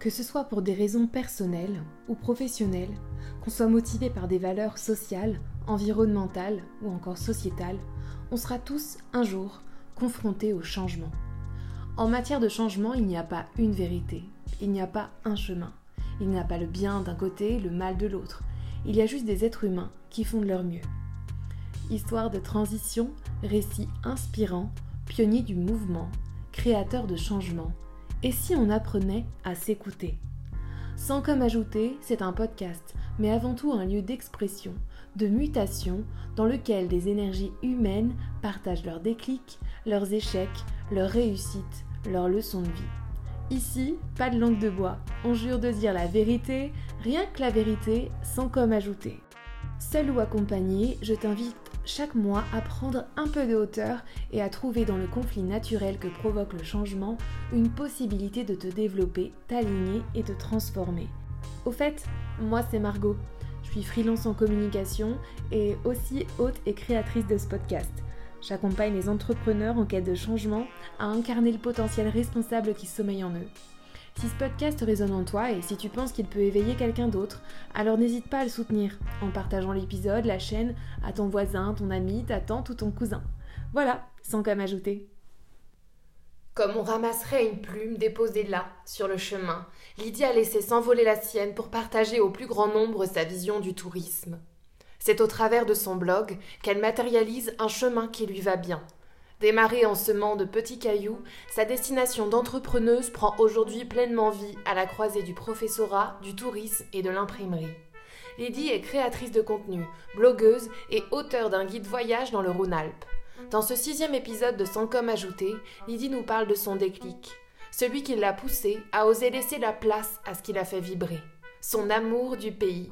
Que ce soit pour des raisons personnelles ou professionnelles, qu'on soit motivé par des valeurs sociales, environnementales ou encore sociétales, on sera tous un jour confrontés au changement. En matière de changement, il n'y a pas une vérité, il n'y a pas un chemin. Il n'y a pas le bien d'un côté, le mal de l'autre. Il y a juste des êtres humains qui font de leur mieux. Histoire de transition, récit inspirant, pionnier du mouvement, créateur de changement. Et si on apprenait à s'écouter? Sans comme ajouter, c'est un podcast, mais avant tout un lieu d'expression, de mutation, dans lequel des énergies humaines partagent leurs déclics, leurs échecs, leurs réussites, leurs leçons de vie. Ici, pas de langue de bois, on jure de dire la vérité, rien que la vérité, sans comme ajouter. Seul ou accompagné, je t'invite chaque mois à prendre un peu de hauteur et à trouver dans le conflit naturel que provoque le changement une possibilité de te développer, t'aligner et te transformer. Au fait, moi c'est Margot. Je suis freelance en communication et aussi hôte et créatrice de ce podcast. J'accompagne les entrepreneurs en quête de changement à incarner le potentiel responsable qui sommeille en eux. Si ce podcast résonne en toi et si tu penses qu'il peut éveiller quelqu'un d'autre, alors n'hésite pas à le soutenir en partageant l'épisode, la chaîne, à ton voisin, ton ami, ta tante ou ton cousin. Voilà, sans qu'à m'ajouter. Comme on ramasserait une plume déposée là, sur le chemin, Lydie a laissé s'envoler la sienne pour partager au plus grand nombre sa vision du tourisme. C'est au travers de son blog qu'elle matérialise un chemin qui lui va bien. Démarrée en semant de petits cailloux, sa destination d'entrepreneuse prend aujourd'hui pleinement vie à la croisée du professorat, du tourisme et de l'imprimerie. Lydie est créatrice de contenu, blogueuse et auteure d'un guide voyage dans le Rhône-Alpes. Dans ce sixième épisode de Sans comme ajouté, Lydie nous parle de son déclic, celui qui l'a poussée à oser laisser la place à ce qui l'a fait vibrer, son amour du pays,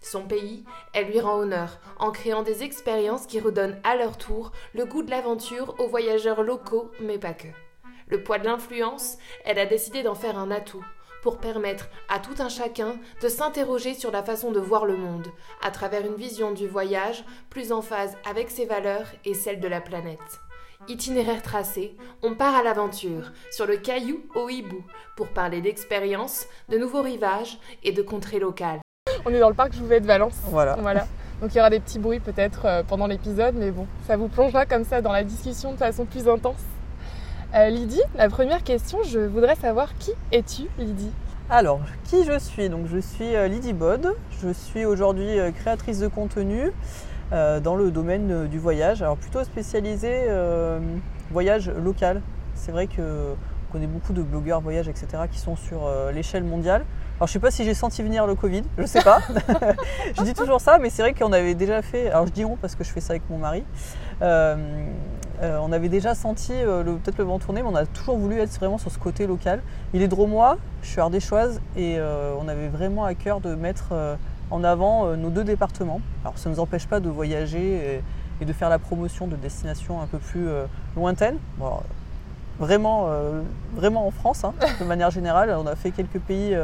son pays, elle lui rend honneur en créant des expériences qui redonnent à leur tour le goût de l'aventure aux voyageurs locaux, mais pas que. Le poids de l'influence, elle a décidé d'en faire un atout pour permettre à tout un chacun de s'interroger sur la façon de voir le monde, à travers une vision du voyage plus en phase avec ses valeurs et celles de la planète. Itinéraire tracé, on part à l'aventure, sur le caillou au hibou, pour parler d'expériences, de nouveaux rivages et de contrées locales. On est dans le parc Jouvet de Valence. Voilà. voilà. Donc il y aura des petits bruits peut-être euh, pendant l'épisode, mais bon, ça vous plongera comme ça dans la discussion de façon plus intense. Euh, Lydie, la première question, je voudrais savoir qui es-tu, Lydie? Alors, qui je suis? Donc je suis euh, Lydie Bod, je suis aujourd'hui créatrice de contenu dans le domaine du voyage, alors plutôt spécialisée voyage local. C'est vrai que on connaît beaucoup de blogueurs voyage, etc., qui sont sur l'échelle mondiale. Alors je sais pas si j'ai senti venir le Covid, je sais pas. je dis toujours ça, mais c'est vrai qu'on avait déjà fait. Alors je dis on parce que je fais ça avec mon mari. Euh, euh, on avait déjà senti euh, peut-être le vent tourner, mais on a toujours voulu être vraiment sur ce côté local. Il est dromois, je suis ardéchoise et on avait vraiment à cœur de mettre en avant nos deux départements. Alors ça ne nous empêche pas de voyager et, de faire la promotion de destinations un peu plus lointaines. vraiment, vraiment en France, hein, de manière générale. On a fait quelques pays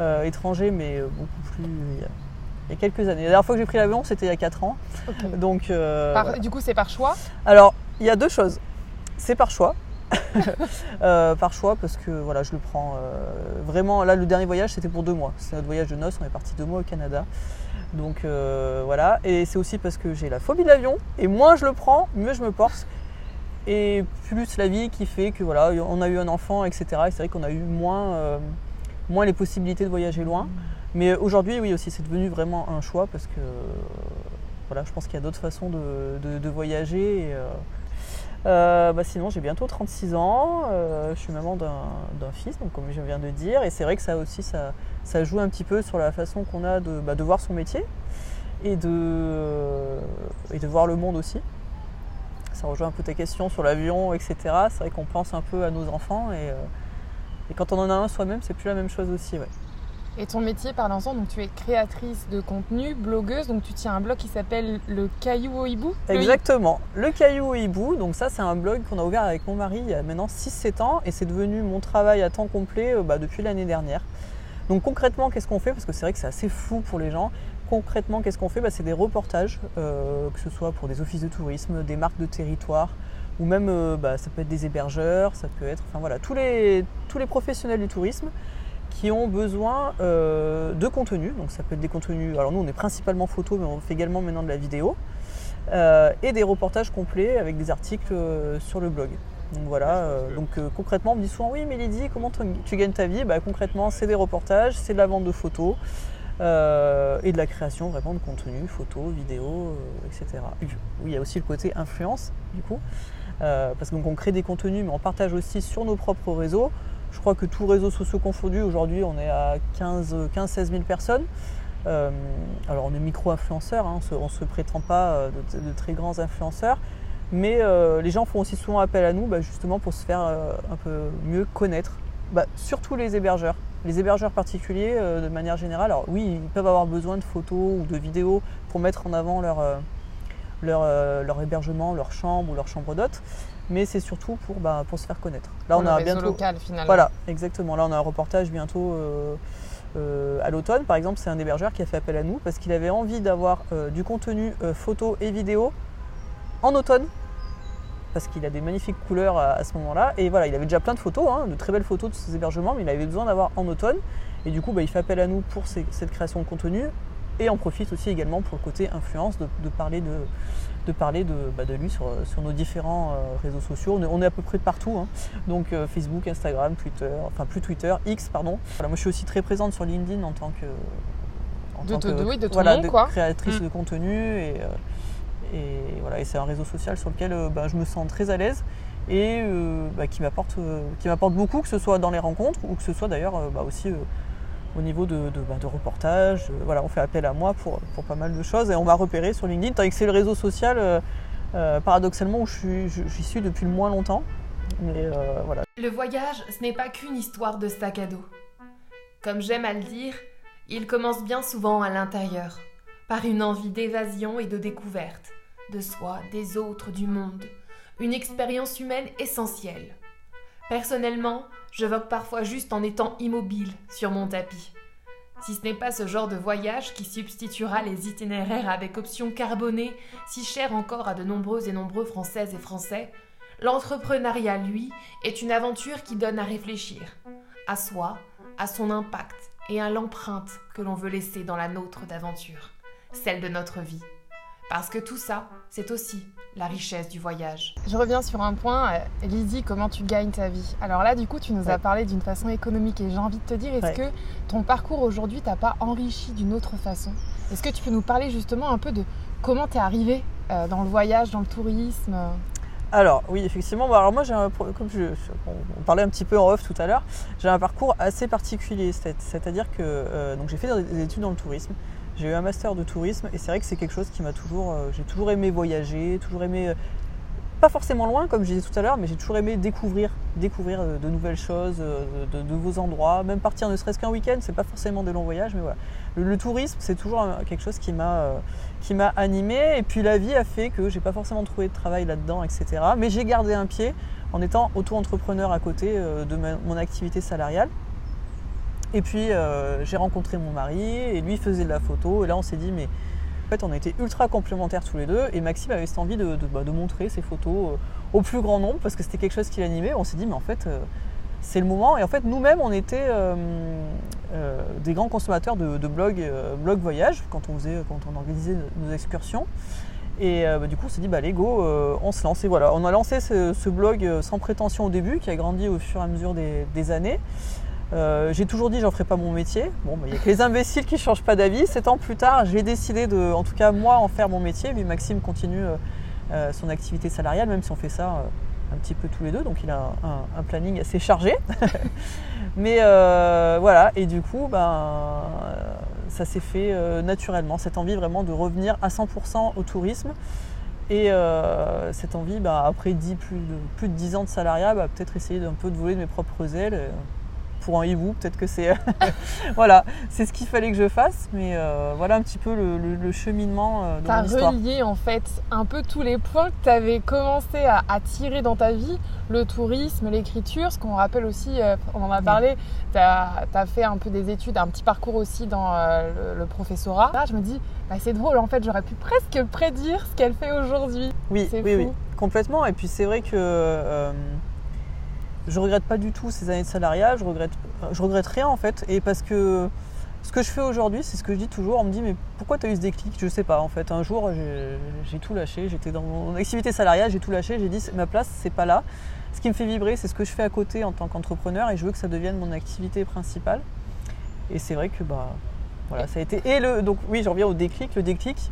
euh, étranger, mais euh, beaucoup plus. Il y, a, quelques années. La dernière fois que j'ai pris l'avion, c'était il y a 4 ans. Donc, euh, du coup, c'est par choix? Alors, il y a deux choses. C'est par choix. par choix parce que voilà, je le prends vraiment. Là, le dernier voyage, c'était pour deux mois. C'est notre voyage de noces. On est parti deux mois au Canada. Donc voilà. Et c'est aussi parce que j'ai la phobie de l'avion. Et moins je le prends, mieux je me porte. Et plus la vie qui fait que voilà, on a eu un enfant, etc. Et c'est vrai qu'on a eu moins moins les possibilités de voyager loin. Mais aujourd'hui, oui, aussi, c'est devenu vraiment un choix parce que voilà, je pense qu'il y a d'autres façons de, voyager. Euh, euh, bah sinon, j'ai bientôt 36 ans, euh, je suis maman d'un fils, donc comme je viens de dire, et c'est vrai que ça aussi, ça, ça, joue un petit peu sur la façon qu'on a de, bah, de, voir son métier et de, et de voir le monde aussi. Ça rejoint un peu ta question sur l'avion, etc. C'est vrai qu'on pense un peu à nos enfants et et quand on en a un soi-même, c'est plus la même chose aussi. Ouais. Et ton métier, par l'ensemble, donc tu es créatrice de contenu, blogueuse, donc tu tiens un blog qui s'appelle Le Caillou au Hibou Exactement, Le Caillou au Hibou. Donc ça, c'est un blog qu'on a ouvert avec mon mari il y a maintenant 6-7 ans et c'est devenu mon travail à temps complet euh, bah, depuis l'année dernière. Donc concrètement, qu'est-ce qu'on fait? Parce que c'est vrai que c'est assez flou pour les gens. Concrètement, qu'est-ce qu'on fait? Bah, C'est des reportages, euh, que ce soit pour des offices de tourisme, des marques de territoire, ou même euh, bah, ça peut être des hébergeurs, ça peut être enfin voilà tous les, tous les professionnels du tourisme qui ont besoin euh, de contenu. Donc ça peut être des contenus. Alors nous on est principalement photo, mais on fait également maintenant de la vidéo. Euh, et des reportages complets avec des articles euh, sur le blog. Donc voilà, donc concrètement on me dit souvent oui mais Lydie comment tu, gagnes ta vie? Bah, Concrètement c'est des reportages, c'est de la vente de photos et de la création vraiment de contenu, photos, vidéos, etc. Oui, il y a aussi le côté influence du coup, parce qu'on crée des contenus mais on partage aussi sur nos propres réseaux. Je crois que tous réseaux sociaux confondus, aujourd'hui on est à 15-16 000 personnes. Euh, alors on est micro-influenceurs, hein, on ne se prétend pas euh, de, très grands influenceurs, mais euh, les gens font aussi souvent appel à nous bah, justement pour se faire un peu mieux connaître, bah, surtout les hébergeurs. Les hébergeurs particuliers, de manière générale, alors oui, ils peuvent avoir besoin de photos ou de vidéos pour mettre en avant leur, leur, leur hébergement, leur chambre ou leur chambre d'hôte, mais c'est surtout pour, bah, pour se faire connaître. Là, on a bientôt local finalement. Voilà, exactement. Là, on a un reportage bientôt euh, euh, à l'automne. Par exemple, c'est un hébergeur qui a fait appel à nous parce qu'il avait envie d'avoir euh, du contenu photo et vidéo en automne. Parce qu'il a des magnifiques couleurs à, ce moment-là. Et voilà, il avait déjà plein de photos, hein, de très belles photos de ces hébergements, mais il avait besoin d'avoir en automne. Et du coup, bah, il fait appel à nous pour cette création de contenu. Et en profite aussi également pour le côté influence, de parler de, de parler de, bah, de lui sur, sur, nos différents euh, réseaux sociaux. On est, à peu près partout, hein. donc euh, Facebook, Instagram, Twitter, enfin plus Twitter, X, pardon. moi je suis aussi très présente sur LinkedIn en tant que, en de, tant que oui, de, voilà, quoi. créatrice mm. de contenu et, euh, et voilà, et c'est un réseau social sur lequel bah, je me sens très à l'aise et bah, qui m'apporte qui m'apporte beaucoup, que ce soit dans les rencontres ou que ce soit d'ailleurs aussi au niveau de, de, bah, reportages. Euh, voilà, on fait appel à moi pour, pour, pas mal de choses et on m'a repéré sur LinkedIn, tandis que c'est le réseau social, euh, euh, paradoxalement, où j'y suis, suis depuis le moins longtemps. Mais voilà. Le voyage, ce n'est pas qu'une histoire de sac à dos. Comme j'aime à le dire, il commence bien souvent à l'intérieur, par une envie d'évasion et de découverte, de soi, des autres, du monde, une expérience humaine essentielle. Personnellement, je vogue parfois juste en étant immobile sur mon tapis. Si ce n'est pas ce genre de voyage qui substituera les itinéraires avec option carbonée, si cher encore à de nombreux et nombreux Françaises et Français, l'entrepreneuriat, lui, est une aventure qui donne à réfléchir, à soi, à son impact et à l'empreinte que l'on veut laisser dans la nôtre d'aventure, celle de notre vie. Parce que tout ça, c'est aussi la richesse du voyage. Je reviens sur un point, euh, Lydie, comment tu gagnes ta vie? Alors là, du coup, tu nous as parlé d'une façon économique et j'ai envie de te dire, est-ce que ton parcours aujourd'hui t'a pas enrichi d'une autre façon? Est-ce que tu peux nous parler justement un peu de comment tu es arrivé euh, dans le voyage, dans le tourisme? Alors oui, effectivement. alors moi, j'ai comme je, on parlait un petit peu en off tout à l'heure, j'ai un parcours assez particulier. C'est-à-dire que euh, donc j'ai fait des études dans le tourisme. J'ai eu un master de tourisme et c'est vrai que c'est quelque chose qui m'a toujours. Euh, j'ai toujours aimé voyager, toujours aimé. Euh, pas forcément loin, comme je disais tout à l'heure, mais j'ai toujours aimé découvrir, découvrir euh, de nouvelles choses, de, nouveaux endroits, même partir ne serait-ce qu'un week-end, c'est pas forcément des longs voyages, mais voilà. Le, tourisme, c'est toujours quelque chose qui m'a qui m'a animé, et puis la vie a fait que j'ai pas forcément trouvé de travail là-dedans, etc. Mais j'ai gardé un pied en étant auto-entrepreneur à côté de mon activité salariale. Et puis euh, j'ai rencontré mon mari et lui faisait de la photo. Et là on s'est dit mais en fait on était ultra complémentaires tous les deux. Et Maxime avait cette envie de, bah, montrer ses photos euh, au plus grand nombre parce que c'était quelque chose qui l'animait. On s'est dit mais en fait euh, c'est le moment. Et en fait nous-mêmes on était des grands consommateurs de, blogs blog voyage quand on faisait, quand on organisait nos excursions. Et bah, du coup, on s'est dit, bah, allez, go, on se lance. Et voilà, on a lancé ce, blog sans prétention au début, qui a grandi au fur et à mesure des années. Euh, j'ai toujours dit j'en ferai pas mon métier. Bon, bah, il n'y a que les imbéciles qui changent pas d'avis. Sept ans plus tard, j'ai décidé de, en tout cas moi, en faire mon métier. Lui, Maxime continue euh, euh, son activité salariale, même si on fait ça un petit peu tous les deux. Donc il a un, planning assez chargé. Mais voilà, et du coup, ben, ça s'est fait naturellement. Cette envie vraiment de revenir à 100% au tourisme. Et cette envie, ben, après plus, de, plus de 10 ans de salariat, bah, peut-être essayer d'un peu de voler de mes propres ailes pour un hibou. Peut-être que c'est voilà, c'est ce qu'il fallait que je fasse. Mais euh, voilà un petit peu le, cheminement euh, de T'as relié en fait un peu tous les points que tu avais commencé à, tirer dans ta vie, le tourisme, l'écriture, ce qu'on rappelle aussi, euh, on en a parlé, tu as, fait un peu des études, un petit parcours aussi dans le, professorat. Là, je me dis, bah, c'est drôle, en fait, j'aurais pu presque prédire ce qu'elle fait aujourd'hui. Oui, oui, oui, complètement. Et puis c'est vrai que je regrette pas du tout ces années de salariat, je regrette, je regrette rien en fait. Et parce que ce que je fais aujourd'hui, c'est ce que je dis toujours. On me dit, mais pourquoi tu as eu ce déclic? Je sais pas en fait. Un jour, j'ai tout lâché. J'étais dans mon activité salariale, j'ai tout lâché. J'ai dit, ma place, c'est pas là. Ce qui me fait vibrer, c'est ce que je fais à côté en tant qu'entrepreneur et je veux que ça devienne mon activité principale. Et c'est vrai que bah, voilà, ça a été. Et le, donc oui, j'en reviens au déclic. Le déclic,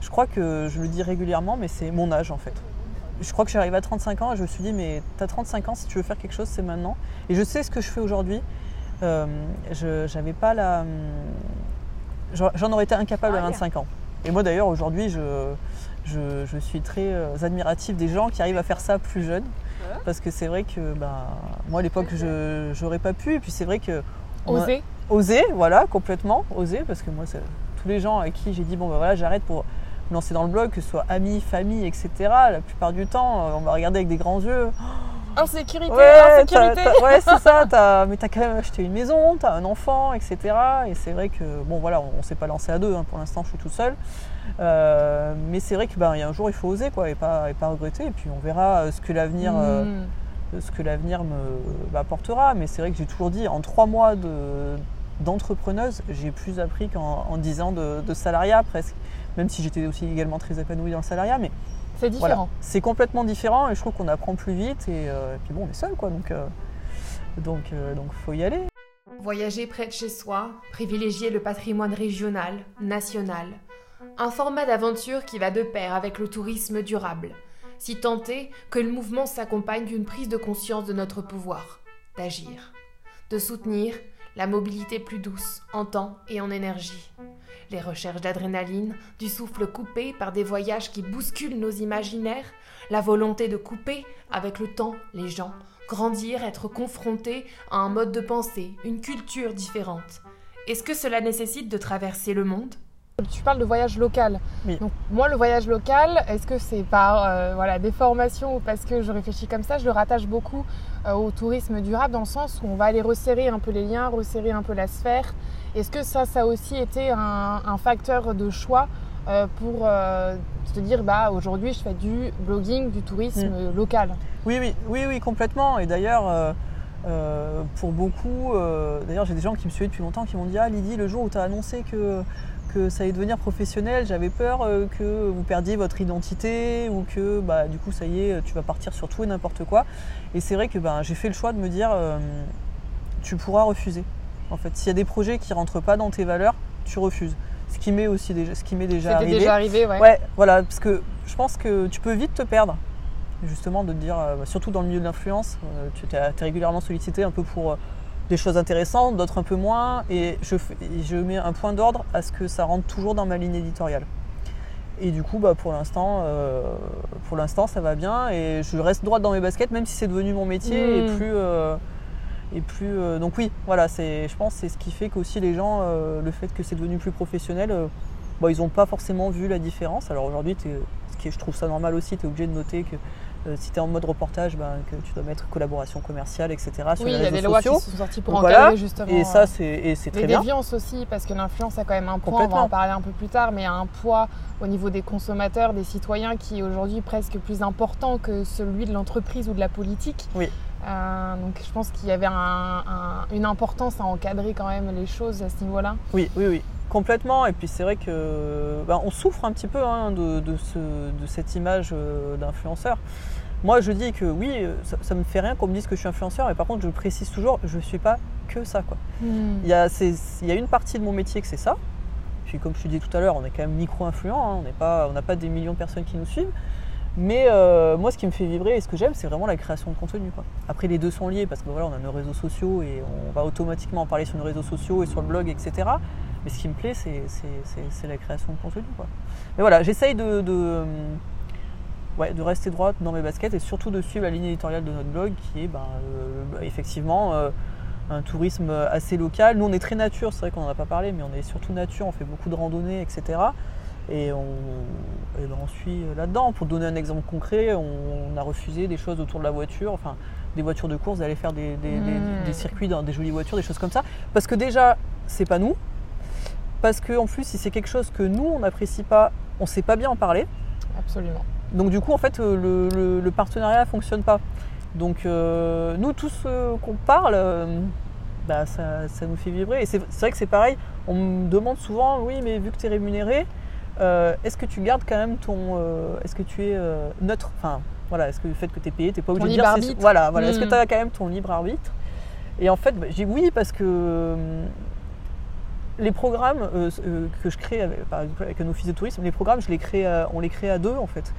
je crois que je le dis régulièrement, mais c'est mon âge en fait. Je crois que j'arrive à 35 ans et je me suis dit, mais tu as 35 ans, si tu veux faire quelque chose, c'est maintenant. Et je sais ce que je fais aujourd'hui. Euh, je j'avais pas la. J'en aurais été incapable à 25 ans. Et moi d'ailleurs, aujourd'hui, je, je, suis très euh, admiratif des gens qui arrivent à faire ça plus jeunes. Parce que c'est vrai que bah, moi à l'époque, je n'aurais pas pu. Et puis c'est vrai que. Oser Oser, voilà, complètement. Oser, parce que moi, tous les gens avec qui j'ai dit, bon, ben voilà, j'arrête pour lancer dans le blog, que ce soit amis, famille, etc., la plupart du temps, euh, on va regarder avec des grands yeux. Insécurité, insécurité. ouais, c'est ça. As, mais t'as quand même acheté une maison, t'as un enfant, etc. Et c'est vrai que, bon, voilà, on, ne s'est pas lancé à deux. Hein, pour l'instant, je suis tout seul. Euh, mais c'est vrai qu'il ben, y a un jour, il faut oser, quoi, et pas, et pas regretter. Et puis, on verra euh, ce que l'avenir. ce que l'avenir me apportera. Mais c'est vrai que j'ai toujours dit, en trois mois de, d'entrepreneuse, j'ai plus appris qu'en dix ans de, salariat presque. Même si j'étais aussi également très épanouie dans le salariat, mais c'est différent. c'est complètement différent et je trouve qu'on apprend plus vite et, euh, puis bon, on est seul quoi, donc euh, donc euh, donc faut y aller. Voyager près de chez soi, privilégier le patrimoine régional, national, un format d'aventure qui va de pair avec le tourisme durable, si tenter que le mouvement s'accompagne d'une prise de conscience de notre pouvoir, d'agir, de soutenir la mobilité plus douce en temps et en énergie, les recherches d'adrénaline, du souffle coupé par des voyages qui bousculent nos imaginaires, la volonté de couper avec le temps les gens, grandir, être confrontés à un mode de pensée, une culture différente. Est-ce que cela nécessite de traverser le monde? Tu parles de voyage local. Donc moi, le voyage local, est-ce que c'est par euh, voilà, des formations ou parce que je réfléchis comme ça Je le rattache beaucoup euh, au tourisme durable dans le sens où on va aller resserrer un peu les liens, resserrer un peu la sphère. Est-ce que ça, ça a aussi été un, facteur de choix euh, pour te dire, bah aujourd'hui, je fais du blogging, du tourisme mm. local? Oui, oui, oui, oui, complètement. Et d'ailleurs. pour beaucoup, d'ailleurs j'ai des gens qui me suivent depuis longtemps qui m'ont dit Ah Lydie, le jour où tu as annoncé que que ça allait devenir professionnel, j'avais peur euh, que vous perdiez votre identité ou que bah, du coup ça y est, tu vas partir sur tout et n'importe quoi. Et c'est vrai que bah, j'ai fait le choix de me dire euh, tu pourras refuser. En fait, s'il y a des projets qui rentrent pas dans tes valeurs, tu refuses. Ce qui m'est aussi déjà, ce qui m'est déjà arrivé. déjà arrivé, ouais. Ouais, voilà, parce que je pense que tu peux vite te perdre. Justement, de te dire, euh, surtout dans le milieu de l'influence, tu es, régulièrement sollicité un peu pour des choses intéressantes, d'autres un peu moins, et je, je mets un point d'ordre à ce que ça rentre toujours dans ma ligne éditoriale. Et du coup, bah, pour l'instant, euh, pour l'instant, ça va bien et je reste droite dans mes baskets, même si c'est devenu mon métier et mmh. plus, euh, et plus. Euh, donc oui, voilà, c'est, je pense, c'est ce qui fait qu'aussi les gens, le fait que c'est devenu plus professionnel, bah, ils n'ont pas forcément vu la différence. Alors aujourd'hui, ce qui je trouve ça normal aussi, tu es obligé de noter que euh, si tu es en mode reportage, ben, que tu dois mettre collaboration commerciale, etc. Sur oui, il y a des lois qui sont sorties pour encadrer justement. Et ça, c'est très bien. Les déviances aussi, parce que l'influence a quand même un poids, on va en parler un peu plus tard, mais un poids au niveau des consommateurs, des citoyens, qui est aujourd'hui presque plus important que celui de l'entreprise ou de la politique. Oui. Euh, donc je pense qu'il y avait une importance à encadrer quand même les choses à ce niveau-là. Oui, oui, oui. Complètement, et puis c'est vrai que ben, on souffre un petit peu hein, de, de, cette image euh, d'influenceur. Moi je dis que oui, euh, ça, me fait rien qu'on me dise que je suis influenceur, mais par contre je précise toujours, je ne suis pas que ça. Quoi. Hmm. Il, y a, il, y a, une partie de mon métier que c'est ça, puis comme je te disais tout à l'heure, on est quand même micro-influent, hein, on n'a pas des millions de personnes qui nous suivent, mais euh, moi, ce qui me fait vibrer et ce que j'aime, c'est vraiment la création de contenu. Quoi. Après, les deux sont liés parce que voilà, on a nos réseaux sociaux et on va automatiquement en parler sur nos réseaux sociaux et sur le blog, etc. Mais ce qui me plaît, c'est la création de contenu. Quoi. Mais voilà, j'essaye de, de, ouais, de, rester droite dans mes baskets et surtout de suivre la ligne éditoriale de notre blog qui est ben, euh, effectivement euh, un tourisme assez local. Nous, on est très nature, c'est vrai qu'on n'en a pas parlé, mais on est surtout nature, on fait beaucoup de randonnées, etc. Et on, ben, on suit là-dedans. Pour donner un exemple concret, on, a refusé des choses autour de la voiture, enfin des voitures de course, d'aller faire des, des, mmh. circuits dans des jolies voitures, des choses comme ça. Parce que déjà, c'est pas nous. Parce qu'en plus, si c'est quelque chose que nous, on n'apprécie pas, on ne sait pas bien en parler. Absolument. Donc du coup, en fait, euh, le, le, le partenariat ne fonctionne pas. Donc euh, nous, tous ceux qu'on parle, euh, bah, ça, ça nous fait vibrer. Et c'est vrai que c'est pareil, on me demande souvent, oui, mais vu que tu es rémunéré, euh, est-ce que tu gardes quand même ton... est-ce que tu es neutre? Enfin, voilà, est-ce que le fait que tu es payé, tu n'es pas obligé de dire... arbitre. Voilà, voilà. est-ce que Mm. tu as quand même ton libre arbitre? Et en fait, bah, j'ai dit oui parce que... les programmes euh, euh, que je crée avec, un office de tourisme, les programmes, je les crée à- on les crée à deux en fait.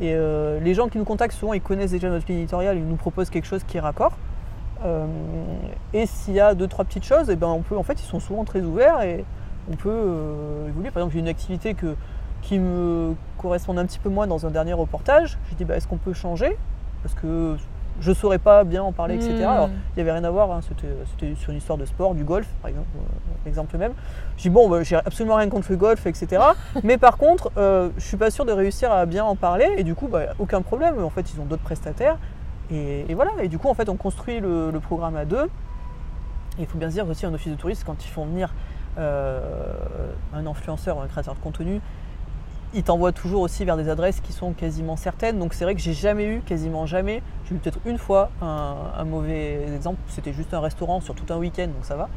Et euh, les gens qui nous contactent souvent, ils connaissent déjà notre ligne éditoriale, ils nous proposent quelque chose qui est raccord. Euh, et s'il y a deux trois petites choses, et ben on peut, en fait, ils sont souvent très ouverts et on peut euh, évoluer. Par exemple, j'ai une activité que, qui me correspond un petit peu moins dans un dernier reportage. J'ai dit, bah, est-ce qu'on peut changer? Parce que je saurais pas bien en parler, etc. Mm. Alors, il n'y avait rien à voir, hein, c'était, sur une histoire de sport, du golf, par exemple, euh, exemple même. J'ai dit, bon, bah, j'ai absolument rien contre le golf, etc. mais par contre, euh, je suis pas sûr de réussir à bien en parler, et du coup, bah, aucun problème. En fait, ils ont d'autres prestataires, et, et voilà. Et du coup, en fait, on construit le, le programme à deux. Il faut bien se dire aussi, un office de tourisme, quand ils font venir euh, un influenceur ou un créateur de contenu, ils t'envoient toujours aussi vers des adresses qui sont quasiment certaines. Donc c'est vrai que j'ai jamais eu, quasiment jamais, j'ai eu peut-être une fois un, un mauvais exemple. C'était juste un restaurant sur tout un week-end, donc ça va.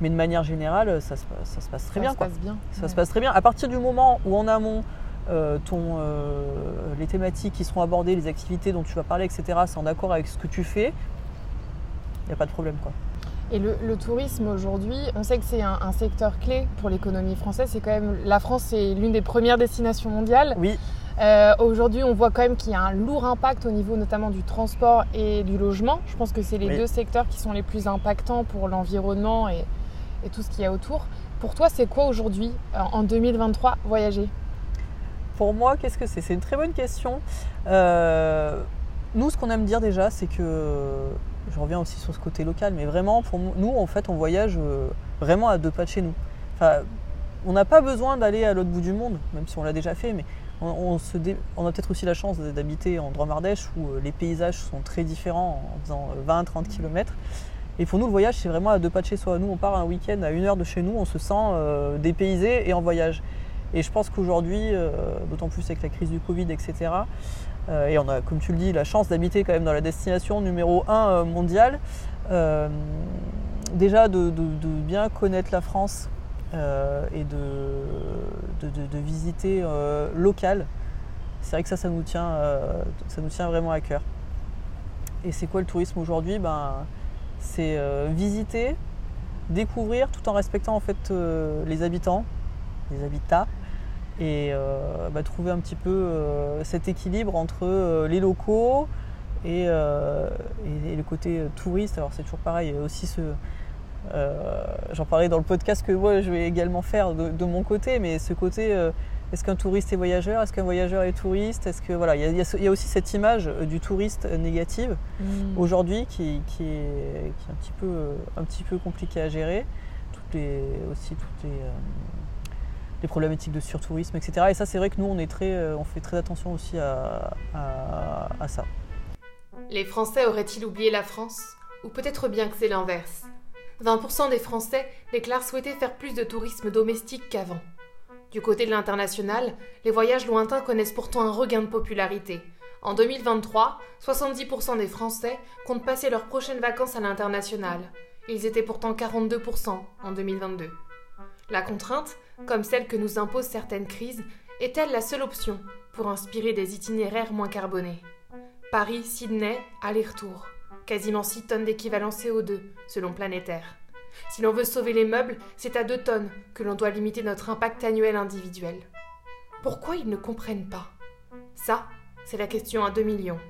Mais de manière générale, ça se, ça se passe très Ça bien. se quoi. passe bien. Ça Ouais. se passe très bien. À partir du moment où en amont, euh, ton, euh, les thématiques qui seront abordées, les activités dont tu vas parler, etc., c'est en accord avec ce que tu fais, il n'y a pas de problème. Quoi. Et le, le tourisme aujourd'hui, on sait que c'est un, un secteur clé pour l'économie française. C'est quand même la France, c'est l'une des premières destinations mondiales. Oui, Euh, aujourd'hui, on voit quand même qu'il y a un lourd impact au niveau notamment du transport et du logement. Je pense que c'est les Oui. deux secteurs qui sont les plus impactants pour l'environnement et, et tout ce qu'il y a autour. Pour toi, c'est quoi aujourd'hui, en en 2023, voyager? Pour moi, qu'est-ce que c'est? C'est une très bonne question. Euh, nous, ce qu'on aime dire déjà, c'est que je reviens aussi sur ce côté local, mais vraiment, pour nous, en fait, on voyage euh, vraiment à deux pas de chez nous. Enfin, on n'a pas besoin d'aller à l'autre bout du monde, même si on l'a déjà fait, mais on, a peut-être aussi la chance d'habiter en Drôme-Ardèche où euh, les paysages sont très différents en faisant 20-30 km. Et pour nous, le voyage, c'est vraiment à deux pas de chez soi. Nous, on part un week-end à une heure de chez nous, on se sent euh, dépaysé et en voyage. Et je pense qu'aujourd'hui, euh, d'autant plus avec la crise du Covid, etc., euh, et on a, comme tu le dis, la chance d'habiter quand même dans la destination numéro 1 mondiale, euh, déjà de, bien connaître la France euh, et de, visiter euh, local, c'est vrai que ça, ça nous, tient, euh, ça nous tient vraiment à cœur. Et c'est quoi le tourisme aujourd'hui? Ben, C'est euh, visiter, découvrir tout en respectant en fait euh, les habitants, les habitats, et euh, bah, trouver un petit peu euh, cet équilibre entre euh, les locaux et, euh, et- et le côté euh, touriste. Alors c'est toujours pareil, il y a aussi ce... euh, J'en parlais dans le podcast que moi je vais également faire de, de mon côté, mais ce côté, euh, est-ce qu'un touriste est voyageur? Est-ce qu'un voyageur est touriste? Est-ce que voilà, il y, a, y y aussi cette image du touriste négative aujourd'hui qui, qui est, qui est un petit peu un petit peu compliqué à gérer. Toutes les aussi toutes les, euh, les problématiques de surtourisme etc et ça c'est vrai que nous on très euh, fait très attention aussi à, à ça Les Français auraient-ils oublié la France? Ou peut-être bien que c'est l'inverse? 20% des Français déclarent souhaiter faire plus de tourisme domestique qu'avant. Du côté de l'international, les voyages lointains connaissent pourtant un regain de popularité. En 2023, 70% des Français comptent passer leurs prochaines vacances à l'international. Ils étaient pourtant 42% en 2022. La contrainte, comme celle que nous imposent certaines crises, est-elle la seule option pour inspirer des itinéraires moins carbonés? Paris-Sydney, aller-retour. Quasiment 6 tonnes d'équivalent CO2, selon Planétaire. Si l'on veut sauver les meubles, c'est à 2 tonnes que l'on doit limiter notre impact annuel individuel. Pourquoi ils ne comprennent pas? Ça, c'est la question à 2 millions.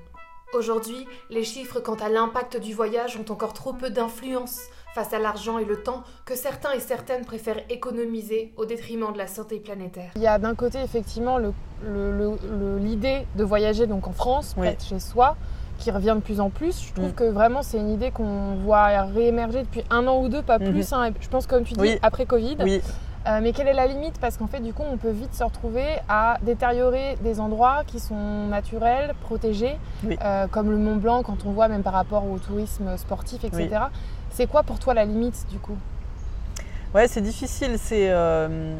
Aujourd'hui, les chiffres quant à l'impact du voyage ont encore trop peu d'influence face à l'argent et le temps que certains et certaines préfèrent économiser au détriment de la santé planétaire. Il y a d'un côté effectivement le- le- le- le- l'idée de voyager donc en France, Oui. près de chez soi, qui revient de plus en plus. Je trouve Mm. que vraiment c'est une idée qu'on voit réémerger depuis un an ou deux, pas Mhm. plus. hein. Je pense comme tu dis Oui. après Covid. oui Euh, mais quelle est la limite? Parce qu'en fait, du coup, on peut vite se retrouver à détériorer des endroits qui sont naturels, protégés, Oui. euh, comme le Mont Blanc, quand on voit même par rapport au tourisme sportif, etc. C'est quoi pour toi la limite, du coup? Ouais, c'est difficile. C'est, euh,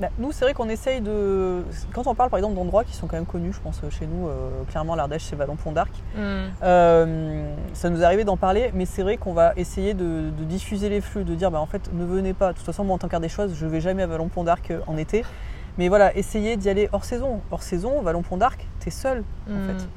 bah, nous, c'est vrai qu'on essaye de. Quand on parle par exemple d'endroits qui sont quand même connus, je pense chez nous, euh, clairement l'Ardèche, c'est Vallon-Pont d'Arc. Mm. Euh, ça nous est arrivé d'en parler, mais c'est vrai qu'on va essayer de, de diffuser les flux, de dire bah, en fait, ne venez pas. De toute façon, moi en tant qu'Ardéchoise, je vais jamais à Vallon-Pont d'Arc euh, en été. Mais voilà, essayez d'y aller hors saison. Hors saison, Vallon-Pont d'Arc, t'es seul en Mm. fait.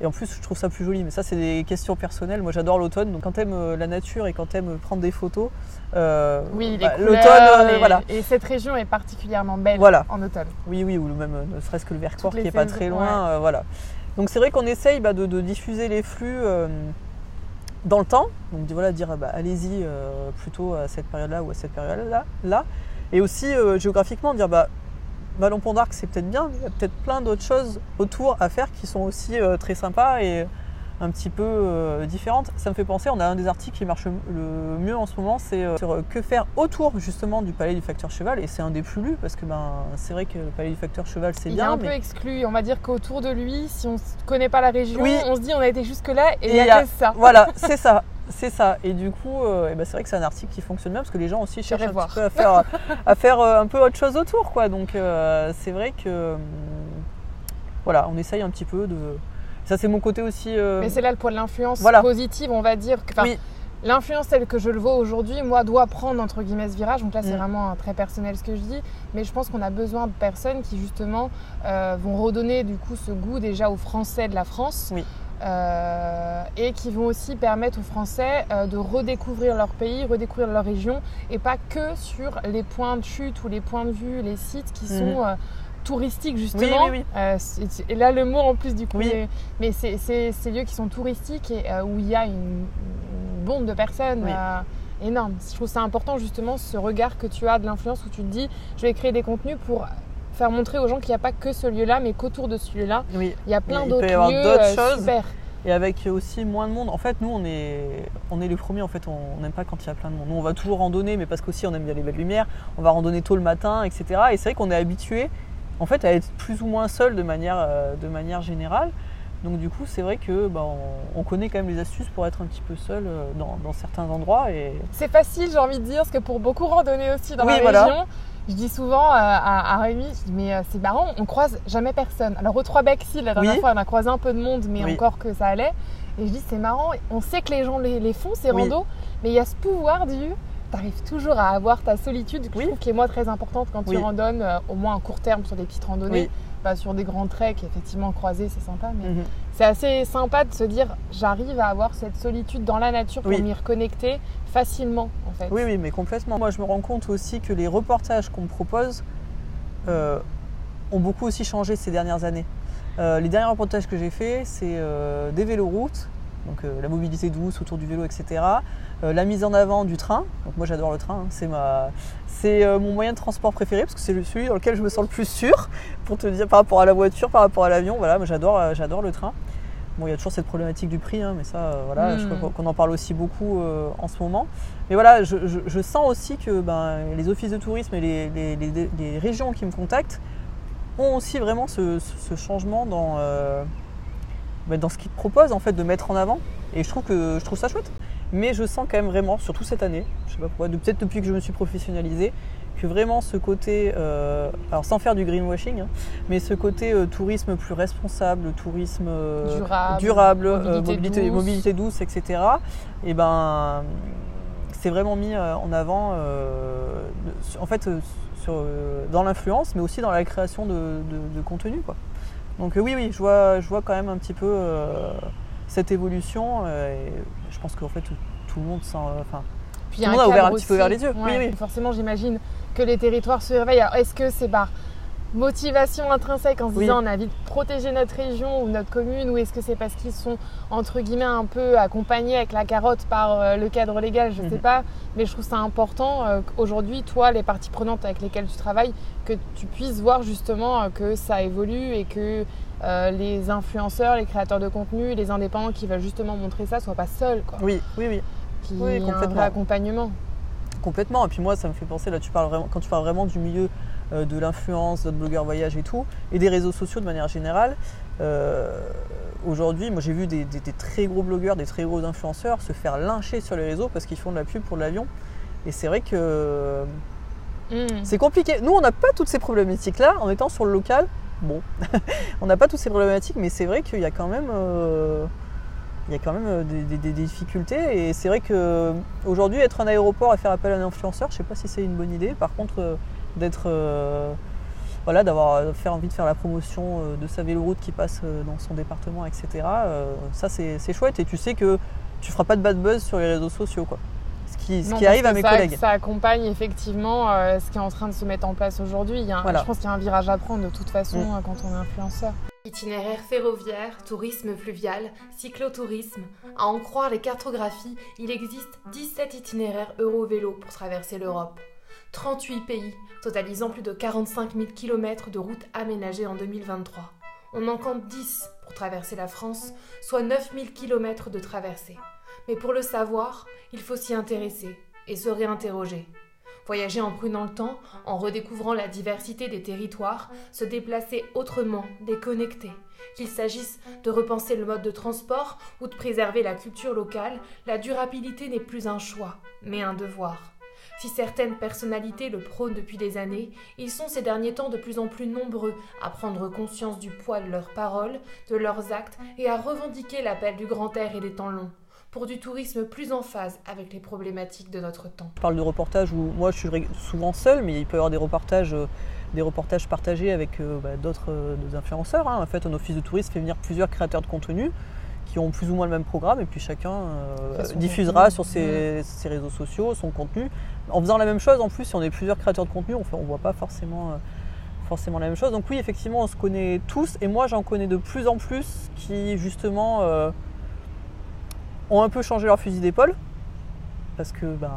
Et en plus, je trouve ça plus joli. Mais ça, c'est des questions personnelles. Moi, j'adore l'automne. Donc, quand t'aimes euh, la nature et quand t'aimes prendre des photos, euh, Oui, bah, l'automne, euh, voilà. Et cette région est particulièrement belle Voilà. en automne. Oui, oui, ou même euh, ne serait-ce que le Vercors qui est pas très loin, ouais. euh, voilà. Donc c'est vrai qu'on essaye bah, de, de diffuser les flux euh, dans le temps, donc voilà, dire bah, allez-y euh, plutôt à cette période-là ou à cette période-là, là. et aussi euh, géographiquement dire bah Ballon Pont d'Arc c'est peut-être bien, mais il y a peut-être plein d'autres choses autour à faire qui sont aussi euh, très sympas et un petit peu euh, différentes. Ça me fait penser, on a un des articles qui marche le mieux en ce moment, c'est euh, sur que faire autour justement du palais du facteur cheval, et c'est un des plus lus parce que ben c'est vrai que le palais du facteur cheval c'est Il bien, est un mais peu exclu. On va dire qu'autour de lui, si on ne connaît pas la région, Oui. on se dit on a été jusque-là et il il y a a- que ça. voilà, c'est ça. C'est ça. Et du coup, euh, eh ben, c'est vrai que c'est un article qui fonctionne bien parce que les gens aussi cherchent un petit peu à faire, à faire euh, un peu autre chose autour. Quoi. Donc euh, c'est vrai que voilà, on essaye un petit peu de. Ça, c'est mon côté aussi. euh, Mais c'est là le poids de l'influence Voilà. positive, on va dire. que- enfin, Oui. L'influence telle que je le vois aujourd'hui, moi, doit prendre entre guillemets ce virage. Donc là, c'est Mm. vraiment un très personnel ce que je dis. Mais je pense qu'on a besoin de personnes qui, justement, euh, vont redonner du coup ce goût déjà aux Français de la France. Oui. Euh, et qui vont aussi permettre aux Français euh, de redécouvrir leur pays, redécouvrir leur région, et pas que sur les points de chute ou les points de vue, les sites qui Mhm. sont euh, touristiques justement. oui, oui. C'est- et là, le mot en plus du coup, mais, mais c'est ces lieux qui sont touristiques et où il y a une, une bande de personnes. Énorme. Je trouve ça important justement ce regard que tu as de l'influence où tu te dis je vais créer des contenus pour faire montrer aux gens qu'il n'y a pas que ce lieu-là mais qu'autour de ce lieu-là Oui. il y a plein d'autres lieux euh, choses. super. Et avec aussi moins de monde. En fait, nous, on est, on est les premiers. En fait, on n'aime pas quand il y a plein de monde. Nous, on va toujours randonner, mais parce qu'aussi, on aime bien les belles lumières. On va randonner tôt le matin, etc. Et c'est vrai qu'on est habitué, en fait, à être plus ou moins seul de manière, euh, de manière générale. Donc, du coup, c'est vrai que bah, on, on connaît quand même les astuces pour être un petit peu seul euh, dans, dans certains endroits. Et C'est facile, j'ai envie de dire, parce que pour beaucoup randonner aussi dans Oui, la voilà. région, je dis souvent euh, à, à Rémi, je dis, mais euh, c'est marrant, on croise jamais personne. Alors au Trois-Becs, si, la dernière Oui. fois, on a croisé un peu de monde, mais Oui. encore que ça allait. Et je dis, c'est marrant, on sait que les gens les, les font, ces Oui. randos, mais il y a ce pouvoir du... T'arrives toujours à avoir ta solitude, que Oui. je trouve qui est moi très importante quand Oui. tu randonnes, euh, au moins à court terme sur des petites randonnées, Oui. pas sur des grands treks, effectivement croisés, c'est sympa, mais Mhm. C'est assez sympa de se dire, j'arrive à avoir cette solitude dans la nature pour Oui. m'y reconnecter facilement, en fait. Oui, oui, mais complètement. Moi, je me rends compte aussi que les reportages qu'on me propose euh, ont beaucoup aussi changé ces dernières années. Euh, les derniers reportages que j'ai faits, c'est euh, des véloroutes, donc la mobilité douce autour du vélo, etc. Euh, la mise en avant du train. Donc moi, j'adore le train. hein. C'est ma, c'est euh, mon moyen de transport préféré parce que c'est le- celui dans lequel je me sens le plus sûr, pour te dire par rapport à la voiture, par rapport à l'avion. Voilà, moi, j'adore, euh, j'adore le train. Bon, il y a toujours cette problématique du prix, hein, mais ça, voilà, je crois qu'on en parle aussi beaucoup en ce moment. Mais voilà, je, je- je sens aussi que ben, les offices de tourisme et les, les- les- les régions qui me contactent ont aussi vraiment ce, changement dans, ben, dans ce qu'ils proposent en fait de mettre en avant. Et je trouve que je trouve ça chouette. Mais je sens quand même vraiment, surtout cette année, je sais pas pourquoi, de- peut-être depuis que je me suis professionnalisée, que vraiment ce côté, euh, alors sans faire du greenwashing, hein, mais ce côté euh, tourisme plus responsable, tourisme euh, Durable, durable, mobilité mobilité, douce. mobilité douce, etc. Et ben, c'est vraiment mis en avant, en fait, sur, dans l'influence, mais aussi dans la création de, de- de contenu, quoi. Donc oui, oui, je vois, je vois quand même un petit peu cette évolution. et je pense qu'en fait, tout, tout le monde sent, enfin, Puis Tout le monde a ouvert un petit peu vers les yeux. Oui, Ouais, oui. Forcément, j'imagine que les territoires se réveillent. Alors, Est-ce que c'est par motivation intrinsèque en se Oui. disant on a envie de protéger notre région ou notre commune ou est-ce que c'est parce qu'ils sont entre guillemets un peu accompagnés avec la carotte par euh, le cadre légal? Je ne sais Mhm. pas, mais je trouve ça important euh, qu'aujourd'hui, toi, les parties prenantes avec lesquelles tu travailles, que tu puisses voir justement euh, que ça évolue et que euh, les influenceurs, les créateurs de contenu, les indépendants qui veulent justement montrer ça soient pas seuls, quoi. oui, oui, oui. Qu'il Oui, un complètement. vrai accompagnement. Complètement. Et puis moi, ça me fait penser, là, tu parles vraiment, quand tu parles vraiment du milieu euh, de l'influence, d'autres blogueurs voyage et tout, et des réseaux sociaux de manière générale, euh, aujourd'hui, moi j'ai vu des, des- des très gros blogueurs, des très gros influenceurs se faire lyncher sur les réseaux parce qu'ils font de la pub pour l'avion. Et c'est vrai que Mm. C'est compliqué. Nous, on n'a pas toutes ces problématiques-là en étant sur le local. Bon, on n'a pas toutes ces problématiques, mais c'est vrai qu'il y a quand même, euh, euh, des, difficultés. Et c'est vrai que aujourd'hui, être un aéroport et faire appel à un influenceur, je sais pas si c'est une bonne idée. Par contre, euh, d'être, euh, d'avoir envie de faire la promotion euh, de sa véloroute qui passe euh, dans son département, etc. euh, ça, c'est c'est chouette. Et tu sais que tu feras pas de bad buzz sur les réseaux sociaux, quoi. Ce qui, ce Non, qui parce arrive à mes ça, collègues. Ça accompagne effectivement euh, ce qui est en train de se mettre en place aujourd'hui. Il y a un- Voilà. Je pense qu'il y a un virage à prendre de toute façon Mm. euh, quand on est influenceur. Itinéraire ferroviaire, tourisme fluvial, cyclotourisme. À en croire les cartographies, il existe 17 itinéraires Eurovélo pour traverser l'Europe. 38 pays, totalisant plus de 45 000 km de routes aménagées en 2023. On en compte 10 pour traverser la France, soit 9 000 km de traversée. Mais pour le savoir, il faut s'y intéresser et se réinterroger. Voyager en prenant le temps, en redécouvrant la diversité des territoires, se déplacer autrement, déconnecté. Qu'il s'agisse de repenser le mode de transport ou de préserver la culture locale, la durabilité n'est plus un choix, mais un devoir. Si certaines personnalités le prônent depuis des années, ils sont ces derniers temps de plus en plus nombreux à prendre conscience du poids de leurs paroles, de leurs actes et à revendiquer l'appel du grand air et des temps longs, pour du tourisme plus en phase avec les problématiques de notre temps. Je parle de reportages où moi je suis souvent seul, mais il peut y avoir des reportages, euh, des reportages partagés avec euh, bah, d'autres euh, influenceurs. hein. En fait, un office de tourisme fait venir plusieurs créateurs de contenu qui ont plus ou moins le même programme et puis chacun euh, diffusera contenu. sur ses, ses réseaux sociaux son contenu. En faisant la même chose, en plus, si on est plusieurs créateurs de contenu, on ne voit pas forcément, euh, forcément la même chose. Donc oui, effectivement, on se connaît tous et moi j'en connais de plus en plus qui justement euh, ont un peu changé leur fusil d'épaule. Parce que ben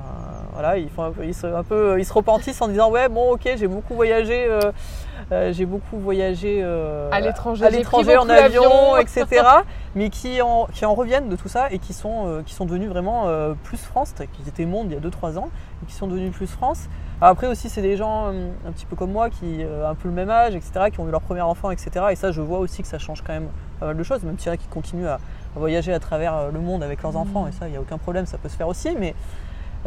voilà ils font un peu, ils se, un peu ils se repentissent en disant ouais bon ok j'ai beaucoup voyagé euh, euh, j'ai beaucoup voyagé euh, À l'étranger, à l'étranger en avion etc mais qui en, qui en reviennent de tout ça et qui sont qui sont devenus vraiment plus France qui étaient monde il y a 2-3 ans et qui sont devenus plus France. Alors après aussi c'est des gens euh, un petit peu comme moi qui un peu le même âge etc qui ont eu leur premier enfant etc et ça je vois aussi que ça change quand même pas mal de choses même s'il y en a qui continuent à, à voyager à travers euh, le monde avec leurs enfants et ça il n'y a aucun problème ça peut se faire aussi mais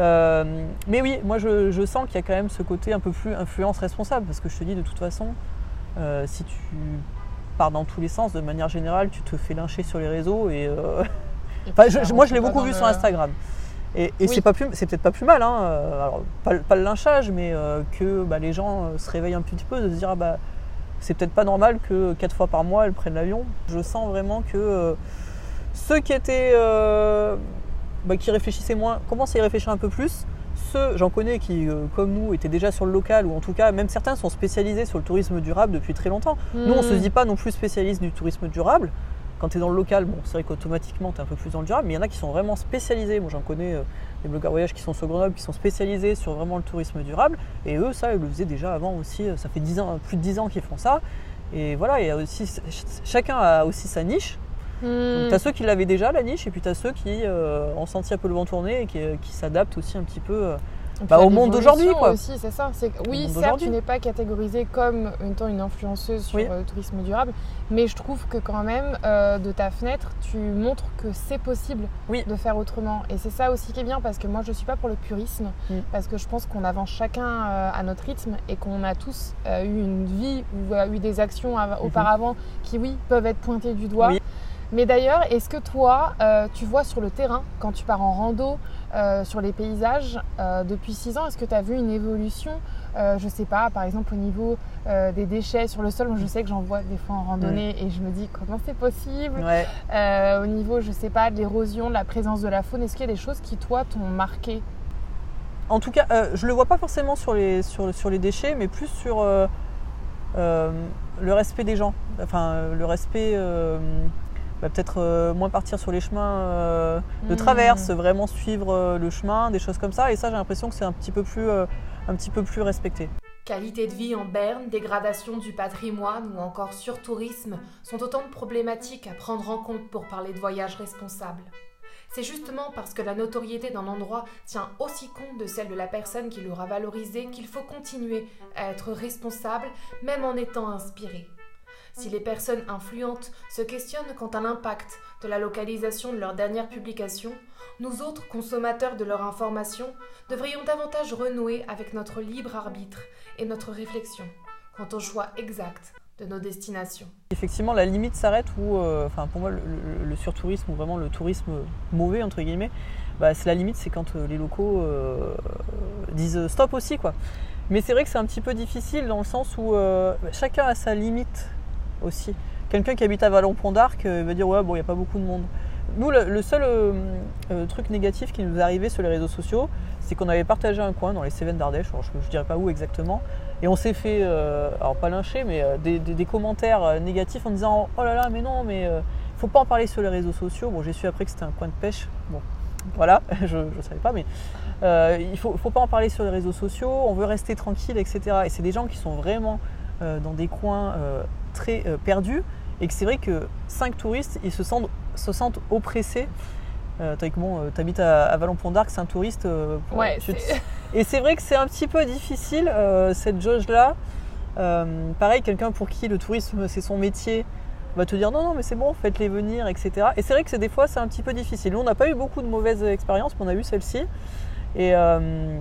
euh, mais oui, moi je, je sens qu'il y a quand même ce côté un peu plus influence responsable parce que je te dis de toute façon, euh, si tu pars dans tous les sens, de manière générale, tu te fais lyncher sur les réseaux et, euh, Et enfin, puis, je- moi je l'ai beaucoup vu le- sur Instagram. Et, et Oui. c'est pas plus, c'est peut-être pas plus mal, hein, euh, alors, pas, le- pas le lynchage, mais euh, que bah, les gens se réveillent un petit peu, de se dire ah, bah c'est peut-être pas normal que quatre fois par mois elles prennent l'avion. Je sens vraiment que euh, ceux qui étaient, euh, bah, qui réfléchissaient moins, commencent à y réfléchir un peu plus. Ceux, j'en connais qui, euh, comme nous, étaient déjà sur le local, ou en tout cas, même certains sont spécialisés sur le tourisme durable depuis très longtemps. Nous, on se Mm. dit pas non plus spécialistes du tourisme durable. Quand tu es dans le local, bon, c'est vrai qu'automatiquement, tu es un peu plus dans le durable, mais il y en a qui sont vraiment spécialisés. Moi, j'en connais euh, des blogueurs voyage qui sont sur Grenoble, qui sont spécialisés sur vraiment le tourisme durable. Et eux, ça, ils le faisaient déjà avant aussi. Ça fait 10 ans, plus de 10 ans qu'ils font ça. Et voilà, il y a aussi, ch- chacun a aussi sa niche. Mm. Tu as ceux qui l'avaient déjà, la niche, et puis tu as ceux qui euh, ont senti un peu le vent tourner et qui, euh, qui s'adaptent aussi un petit peu. euh, bah, au monde d'aujourd'hui, aussi, c'est ça. Oui, certes, tu n'es pas catégorisée comme étant une influenceuse sur Oui. euh, le tourisme durable, mais je trouve que quand même, euh, de ta fenêtre, tu montres que c'est possible Oui. de faire autrement. Et c'est ça aussi qui est bien, parce que moi, je suis pas pour le purisme, Mm. parce que je pense qu'on avance chacun euh, à notre rythme et qu'on a tous euh, eu une vie ou euh, eu des actions av- auparavant qui, oui, peuvent être pointées du doigt. Mhm. Oui. Mais d'ailleurs, est-ce que toi, euh, tu vois sur le terrain, quand tu pars en rando, euh, sur les paysages, euh, depuis 6 ans, est-ce que tu as vu une évolution Je sais pas, par exemple au niveau des déchets sur le sol, moi je sais que j'en vois des fois en randonnée et je me dis comment c'est possible? Ouais. Au niveau, je sais pas, de l'érosion, de la présence de la faune, est-ce qu'il y a des choses qui toi t'ont marqué? En tout cas, je le vois pas forcément sur les, sur, sur les déchets, mais plus sur le respect des gens. Enfin, le respect, bah, peut-être euh, moins partir sur les chemins euh, de Hmm. traverse, vraiment suivre euh, le chemin, des choses comme ça. Et ça, j'ai l'impression que c'est un petit peu plus, euh, un petit peu plus respecté. Qualité de vie en berne, dégradation du patrimoine ou encore surtourisme sont autant de problématiques à prendre en compte pour parler de voyage responsable. C'est justement parce que la notoriété d'un endroit tient aussi compte de celle de la personne qui l'aura valorisé qu'il faut continuer à être responsable même en étant inspiré. Si les personnes influentes se questionnent quant à l'impact de la localisation de leur dernière publication, nous autres consommateurs de leur information devrions davantage renouer avec notre libre arbitre et notre réflexion quant au choix exact de nos destinations. Effectivement, la limite s'arrête où, euh, enfin pour moi, le, surtourisme ou vraiment le tourisme mauvais entre guillemets, bah, c'est la limite, c'est quand euh, les locaux euh, disent stop aussi quoi. Mais c'est vrai que c'est un petit peu difficile dans le sens où chacun a sa limite aussi. Quelqu'un qui habite à Vallon-Pont d'Arc euh, va dire ouais bon il n'y a pas beaucoup de monde. Nous le, seul euh, euh, truc négatif qui nous arrivé sur les réseaux sociaux, c'est qu'on avait partagé un coin dans les Cévennes d'Ardèche, je ne dirais pas où exactement, et on s'est fait, alors pas lyncher, mais des, commentaires négatifs en disant oh là là mais non mais faut pas en parler sur les réseaux sociaux. Bon j'ai su après que c'était un coin de pêche. Bon voilà, je ne savais pas mais il faut, faut pas en parler sur les réseaux sociaux. On veut rester tranquille etc. Et c'est des gens qui sont vraiment dans des coins très euh, perdus et que c'est vrai que cinq touristes ils se sentent, se sentent oppressés. Euh, bon, tu habites à, à Vallon-Pont d'Arc, c'est un touriste. euh, pour- Ouais, te- et c'est vrai que c'est un petit peu difficile, euh, cette jauge-là. Euh, pareil, quelqu'un pour qui le tourisme c'est son métier va te dire non, non, mais c'est bon, faites-les venir, etc. Et c'est vrai que c'est des fois c'est un petit peu difficile. Nous, on n'a pas eu beaucoup de mauvaises expériences, mais on a eu celle-ci. Et euh,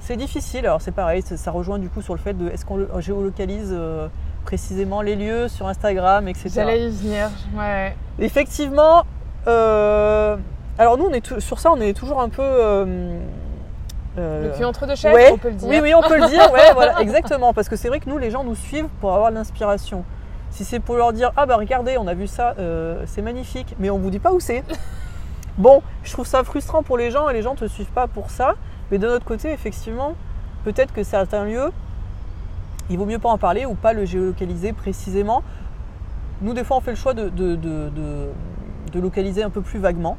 c'est difficile. Alors c'est pareil, ça, ça rejoint du coup sur le fait de est-ce qu'on géolocalise euh, précisément les lieux sur Instagram, etc. J'allais y venir. Ouais. Effectivement, euh, alors nous, on est sur ça, on est toujours un peu. euh, euh, Le cul entre deux chaises, ouais. on peut le dire. Oui, oui, on peut le dire, ouais, voilà, exactement. Parce que c'est vrai que nous, les gens nous suivent pour avoir de l'inspiration. Si c'est pour leur dire, ah bah regardez, on a vu ça, euh, c'est magnifique, mais on vous dit pas où c'est. Bon, je trouve ça frustrant pour les gens et les gens te suivent pas pour ça. Mais de notre côté, effectivement, peut-être que certains lieux, il vaut mieux pas en parler ou pas le géolocaliser précisément. Nous, des fois, on fait le choix de, de, de- de- localiser un peu plus vaguement.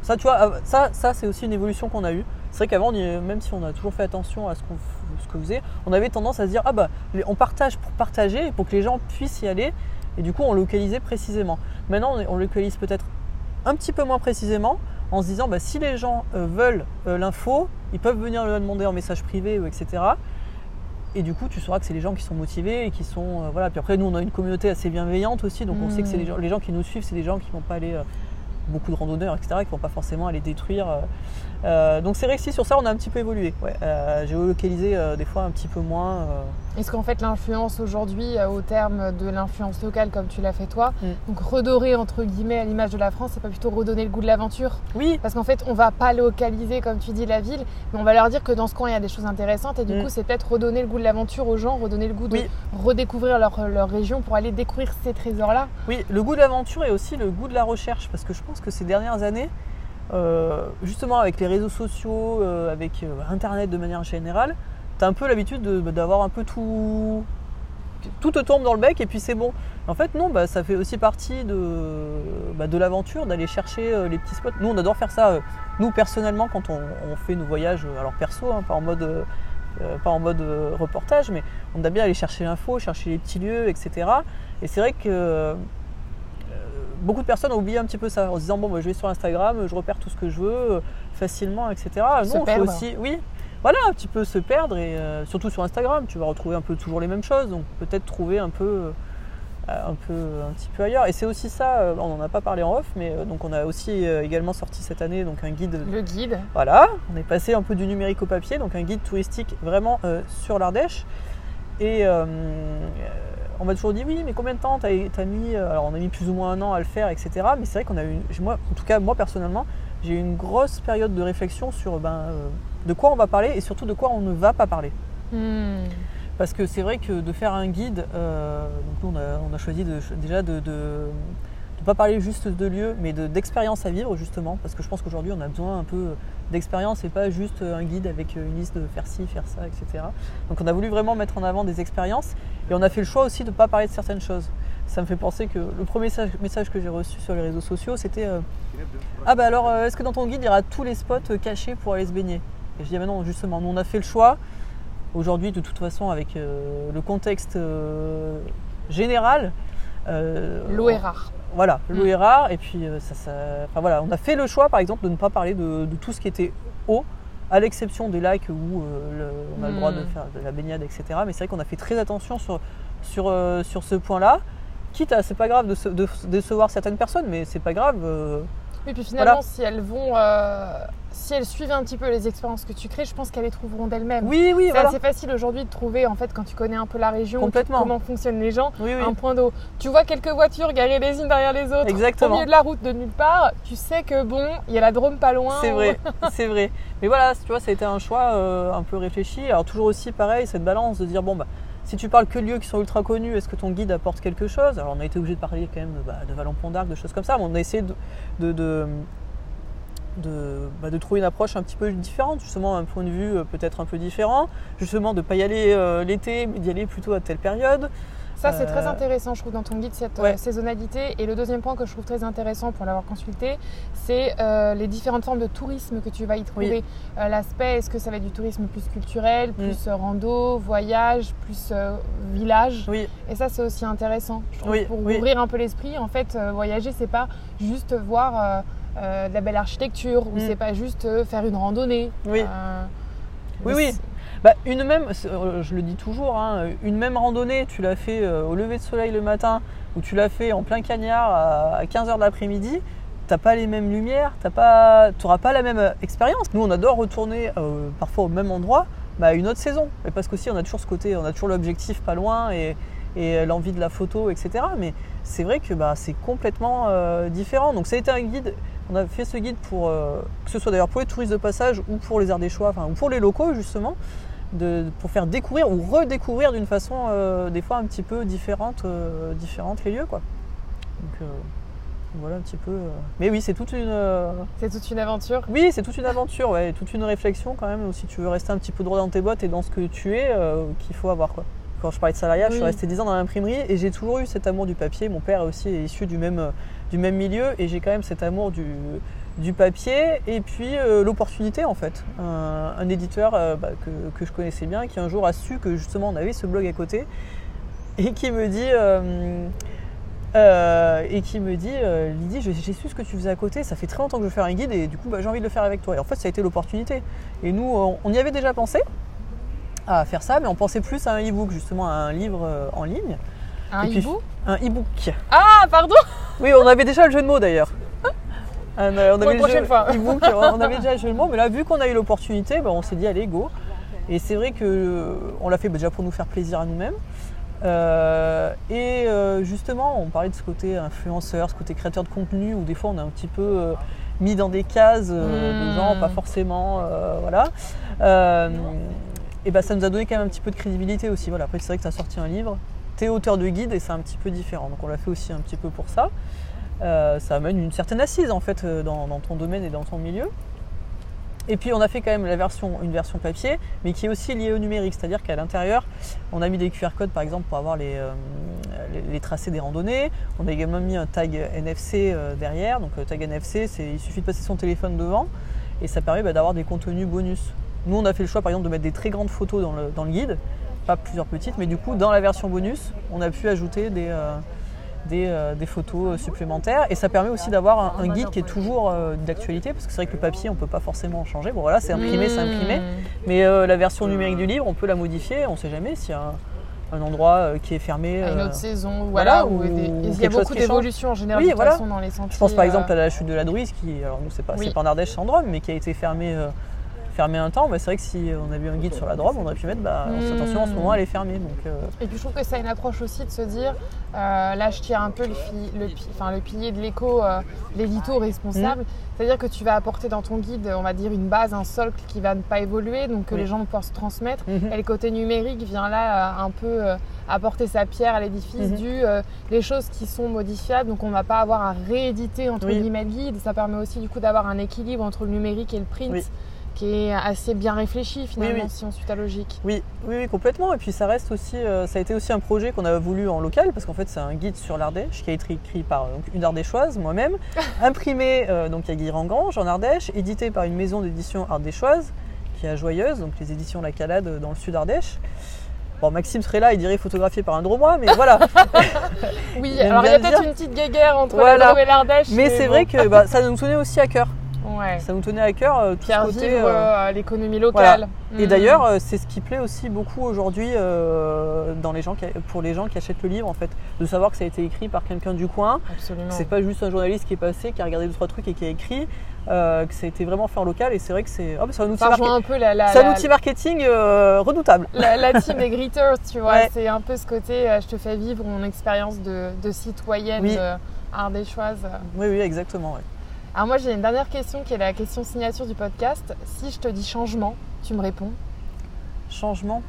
Ça, tu vois, euh, ça, ça c'est aussi une évolution qu'on a eue. C'est vrai qu'avant, même si on a toujours fait attention à ce qu'on ce que faisait, on avait tendance à se dire ah bah on partage pour partager, pour que les gens puissent y aller, et du coup on localisait précisément. Maintenant, on, localise peut-être un petit peu moins précisément, en se disant bah si les gens euh, veulent euh, l'info, ils peuvent venir le demander en message privé, etc. Et du coup, tu sauras que c'est les gens qui sont motivés et qui sont euh, voilà. Puis après, nous, on a une communauté assez bienveillante aussi, donc on sait que c'est les gens, les gens qui nous suivent, c'est des gens qui vont pas aller euh, beaucoup de randonneurs, etc., qui vont pas forcément aller détruire. Euh, donc c'est vrai que si sur ça, on a un petit peu évolué. Ouais, euh, géolocalisé euh, des fois un petit peu moins. euh, Est-ce qu'en fait l'influence aujourd'hui, au terme de l'influence locale comme tu l'as fait toi, Mm. donc redorer entre guillemets à l'image de la France, c'est pas plutôt redonner le goût de l'aventure? Oui, Parce qu'en fait on va pas localiser comme tu dis la ville, mais on va leur dire que dans ce coin il y a des choses intéressantes et du Mm. coup c'est peut-être redonner le goût de l'aventure aux gens, redonner le goût de Oui. redécouvrir leur, leur région pour aller découvrir ces trésors-là. Oui, le goût de l'aventure et aussi le goût de la recherche, parce que je pense que ces dernières années, euh, justement avec les réseaux sociaux, euh, avec euh, Internet de manière générale, tu as un peu l'habitude de- d'avoir un peu tout... Tout te tombe dans le bec et puis c'est bon. En fait, non, bah, ça fait aussi partie de, bah, de l'aventure, d'aller chercher les petits spots. Nous, on adore faire ça, nous, personnellement, quand on, fait nos voyages, alors perso, hein, pas en mode, pas en mode reportage, mais on aime bien aller chercher l'info, chercher les petits lieux, etc. Et c'est vrai que beaucoup de personnes ont oublié un petit peu ça en se disant bon bah, je vais sur Instagram, je repère tout ce que je veux euh, facilement, etc. Se non, faut aussi, oui, voilà, un petit peu se perdre et euh, surtout sur Instagram, tu vas retrouver un peu toujours les mêmes choses, donc peut-être trouver un peu, euh, un peu, un petit peu ailleurs. Et c'est aussi ça, euh, on n'en a pas parlé en off, mais donc on a aussi également sorti cette année donc un guide Le guide. voilà, on est passé un peu du numérique au papier, donc un guide touristique vraiment sur l'Ardèche. Et on m'a toujours dit oui, mais combien de temps t'as as mis euh, Alors on a mis plus ou moins un an à le faire, etc. Mais c'est vrai qu'on a eu, moi, en tout cas moi personnellement, j'ai eu une grosse période de réflexion sur ben, euh, de quoi on va parler et surtout de quoi on ne va pas parler. Hmm. Parce que c'est vrai que de faire un guide, euh, donc nous on a, on a choisi de, déjà de pas parler juste de lieux, mais de- d'expériences à vivre justement, parce que je pense qu'aujourd'hui on a besoin un peu d'expérience et pas juste un guide avec une liste de faire ci, faire ça, etc. Donc on a voulu vraiment mettre en avant des expériences et on a fait le choix aussi de ne pas parler de certaines choses. Ça me fait penser que le premier message, que j'ai reçu sur les réseaux sociaux, c'était euh, Ah bah alors, euh, est-ce que dans ton guide, il y aura tous les spots euh, cachés pour aller se baigner? Et je dis Ah bah non, justement, nous on a fait le choix. Aujourd'hui, de toute façon, avec euh, le contexte euh, général, euh, L'eau est rare. Voilà, l'eau Mm. est rare et puis euh, ça, ça- enfin, voilà, on a fait le choix par exemple de ne pas parler de, de tout ce qui était eau, à l'exception des lacs où euh, le- on a le droit de Mm. faire de la baignade, etc. Mais c'est vrai qu'on a fait très attention sur sur, euh, sur ce point-là. Quitte à, c'est pas grave de, se- de décevoir certaines personnes, mais c'est pas grave. Oui, puis finalement, Voilà. si elles vont, euh, si elles suivent un petit peu les expériences que tu crées, je pense qu'elles les trouveront d'elles-mêmes. Oui, oui, C'est voilà. assez facile aujourd'hui de trouver, en fait, quand tu connais un peu la région, Complètement. comment fonctionnent les gens, Oui, oui. un point d'eau. Tu vois quelques voitures garées les unes derrière les autres, Exactement. au milieu de la route de nulle part, tu sais que bon, il y a la Drôme pas loin. C'est ou- vrai, c'est vrai. Mais voilà, tu vois, ça a été un choix euh, un peu réfléchi. Alors toujours aussi pareil, cette balance de dire bon bah si tu parles que de lieux qui sont ultra connus, est-ce que ton guide apporte quelque chose? Alors on a été obligé de parler quand même de, bah, de Vallon-Pont d'Arc, de choses comme ça, mais on a essayé de, bah, de trouver une approche un petit peu différente, justement un point de vue euh, peut-être un peu différent, justement de pas y aller euh, l'été, mais d'y aller plutôt à telle période. Ça, c'est très Euh, intéressant, je trouve, dans ton guide, cette ouais. euh, saisonnalité. Et le deuxième point que je trouve très intéressant pour l'avoir consulté, c'est euh, les différentes formes de tourisme que tu vas y trouver. L'aspect, est-ce que ça va être du tourisme plus culturel, Mm. plus euh, rando, voyage, plus village? Oui, Et ça, c'est aussi intéressant. Je trouve, Oui, pour oui. ouvrir un peu l'esprit, en fait, voyager, c'est pas juste voir euh, de la belle architecture, ou Mm. c'est pas juste euh, faire une randonnée. Oui. Euh, Oui, oui. Bah, une même, euh, je le dis toujours, hein, une même randonnée, tu l'as fait euh, au lever de soleil le matin ou tu l'as fait en plein cagnard à, 15h de l'après-midi, t'as pas les mêmes lumières, t'as pas, t'auras pas la même euh, expérience. Nous, on adore retourner euh, parfois au même endroit, bah, une autre saison. Mais parce qu'aussi, on a toujours ce côté, on a toujours l'objectif pas loin et, et l'envie de la photo, etc. Mais c'est vrai que bah, c'est complètement euh, différent. Donc, ça a été un guide. On a fait ce guide pour euh, que ce soit d'ailleurs pour les touristes de passage ou pour les Ardéchois, enfin, ou pour les locaux justement, de, pour faire découvrir ou redécouvrir d'une façon euh, des fois un petit peu différente, euh, différente les lieux quoi. Donc euh, voilà un petit peu. Mais oui, c'est toute une. C'est toute une aventure. Oui, c'est toute une aventure, ouais, toute une réflexion quand même. Si tu veux rester un petit peu droit dans tes bottes et dans ce que tu es, qu'il faut avoir quoi. Quand je parlais de salariat, je suis restée 10 ans dans l'imprimerie et j'ai toujours eu cet amour du papier. Mon père aussi est issu du même, du même milieu et j'ai quand même cet amour du, du papier et puis euh, l'opportunité en fait. Un, un éditeur euh, bah, que, que je connaissais bien qui un jour a su que justement on avait ce blog à côté et qui me dit. euh, et qui me dit Lydie, j'ai su ce que tu faisais à côté, ça fait très longtemps que je veux faire un guide et du coup bah, j'ai envie de le faire avec toi. Et en fait, ça a été l'opportunité. Et nous, on, on y avait déjà pensé à faire ça, mais on pensait plus à un e-book, justement, à un livre en ligne. Un hibou Un e-book. Ah, pardon? Oui, on avait déjà le jeu de mots d'ailleurs. Euh, on Pour avait le jeu- prochaine fois. e-book, on avait déjà le mots, mais là, vu qu'on a eu l'opportunité, bah, on s'est dit allez, go. Et c'est vrai que euh, on l'a fait bah, déjà pour nous faire plaisir à nous-mêmes. Euh, et euh, justement, on parlait de ce côté influenceur, ce côté créateur de contenu, où des fois on est un petit peu mis dans des cases euh, de Hmm. gens, pas forcément, voilà. Et bah, ça nous a donné quand même un petit peu de crédibilité aussi. Voilà. Après, c'est vrai que tu as sorti un livre, tu es auteur de guide et c'est un petit peu différent. Donc on l'a fait aussi un petit peu pour ça. Euh, ça amène une certaine assise en fait euh, dans, ton domaine et dans ton milieu. Et puis on a fait quand même la version, une version papier, mais qui est aussi liée au numérique, c'est-à-dire qu'à l'intérieur, on a mis des QR codes par exemple pour avoir les, euh, les, tracés des randonnées. On a également mis un tag NFC derrière. Donc le tag NFC, c'est il suffit de passer son téléphone devant et ça permet bah, d'avoir des contenus bonus. Nous on a fait le choix par exemple de mettre des très grandes photos dans le, guide, pas plusieurs petites, mais du coup dans la version bonus, on a pu ajouter des, des, euh, des photos supplémentaires et ça permet aussi d'avoir un, un guide qui est toujours euh, d'actualité parce que c'est vrai que le papier on peut pas forcément en changer. Bon voilà, c'est imprimé, c'est imprimé. Hmm. Mais euh, la version numérique du livre, on peut la modifier. On ne sait jamais s'il y a un, un endroit euh, qui est fermé. À une euh, autre saison, voilà, ou ou des- il y a beaucoup d'évolutions en général Oui, de voilà. façon dans les sentiers. Je pense par exemple euh, à la chute de la Druise, qui, alors nous c'est pas, Oui. c'est pas en Ardèche, c'est mais qui a été fermée, euh, fermée un temps. Mais c'est vrai que si on avait eu un guide sur la Drôme, on aurait pu mettre, bah, attention, en ce moment elle est fermée. Donc, euh, Et puis je trouve que c'est une approche aussi de se dire, euh, là je tire un peu le, fi- le, pi- enfin, le pilier de l'éco, euh, l'édito responsable. Mm. C'est-à-dire que tu vas apporter dans ton guide, on va dire, une base, un socle qui va ne pas évoluer, donc que Oui. les gens vont pouvoir se transmettre. mhm. Et le côté numérique vient là un peu apporter sa pierre à l'édifice du les choses qui sont modifiables, donc on ne va pas avoir à rééditer entre Oui. guillemets le guide. Ça permet aussi du coup d'avoir un équilibre entre le numérique et le print. Oui. Qui est assez bien réfléchi finalement oui. si on suit ta logique. Oui, oui, oui, complètement. Et puis ça reste aussi, euh, ça a été aussi un projet qu'on a voulu en local, parce qu'en fait c'est un guide sur l'Ardèche qui a été écrit par donc, une Ardéchoise, moi-même, imprimé euh, donc à Guy-Rangange en Ardèche, édité par une maison d'édition ardéchoise qui est à Joyeuse, donc les éditions La Calade euh, dans le sud Ardèche. Bon, Maxime serait là, il dirait photographié par un dromois, mais voilà. Oui, alors il y a peut-être une petite guéguerre entre Voilà. la et l'Ardèche. mais c'est bon. vrai que bah, ça nous tenait aussi à cœur. Ouais. Ça nous tenait à cœur euh, tout ce Faire côté. vivre euh, euh, l'économie locale. Et Mm. d'ailleurs, euh, c'est ce qui plaît aussi beaucoup aujourd'hui euh, dans les gens qui- pour les gens qui achètent le livre, en fait, de savoir que ça a été écrit par quelqu'un du coin, Absolument. c'est pas juste un journaliste qui est passé, qui a regardé deux trois trucs et qui a écrit, euh, que ça a été vraiment fait en local. Et c'est vrai que c'est oh, un outil, Ça rejoint market- un peu la, la, un outil marketing euh, redoutable. la- team des greeters, tu vois. Ouais. C'est un peu ce côté, euh, je te fais vivre mon expérience de, de citoyenne Oui. Ardéchoise. Oui, oui, exactement. ouais. Alors moi j'ai une dernière question qui est la question signature du podcast. Si je te dis changement, tu me réponds Changement.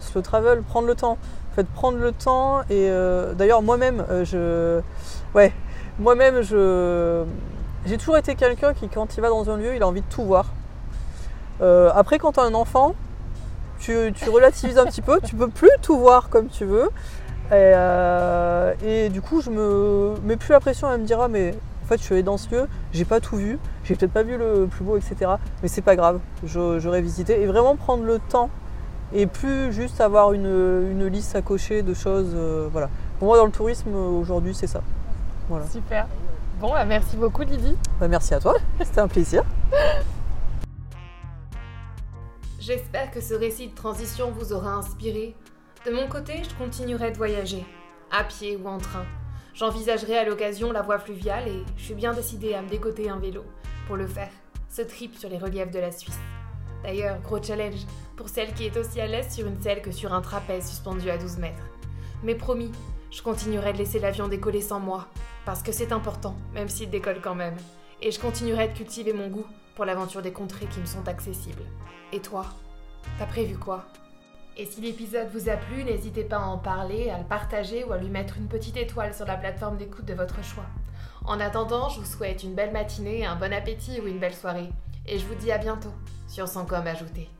Slow travel, prendre le temps. En fait, prendre le temps et euh, d'ailleurs moi-même, euh, je, ouais, moi-même je, j'ai toujours été quelqu'un qui quand il va dans un lieu, il a envie de tout voir. Euh, après, quand tu as un enfant, tu, tu relativises un petit peu, tu peux plus tout voir comme tu veux. Et, du coup, je me mets plus la pression à me dire ah mais fait je suis allé dans ce lieu, j'ai pas tout vu, j'ai peut-être pas vu le plus beau, etc. Mais c'est pas grave, je- j'aurais visité et vraiment prendre le temps et plus juste avoir une, une liste à cocher de choses. euh, voilà. Pour moi, dans le tourisme aujourd'hui, c'est ça. Voilà. Super. Bon, bah, merci beaucoup Lydie. Bah, merci à toi, c'était un plaisir. J'espère que ce récit de transition vous aura inspiré. De mon côté, je continuerai de voyager, à pied ou en train. J'envisagerai à l'occasion la voie fluviale et je suis bien décidée à me décoter un vélo pour le faire, ce trip sur les reliefs de la Suisse. D'ailleurs, gros challenge pour celle qui est aussi à l'aise sur une selle que sur un trapèze suspendu à 12 mètres. Mais promis, je continuerai de laisser l'avion décoller sans moi, parce que c'est important, même s'il décolle quand même. Et je continuerai de cultiver mon goût pour l'aventure des contrées qui me sont accessibles. Et toi T'as prévu quoi? Et si l'épisode vous a plu, n'hésitez pas à en parler, à le partager ou à lui mettre une petite étoile sur la plateforme d'écoute de votre choix. En attendant, je vous souhaite une belle matinée, un bon appétit ou une belle soirée. Et je vous dis à bientôt sur Sans Com ajouté.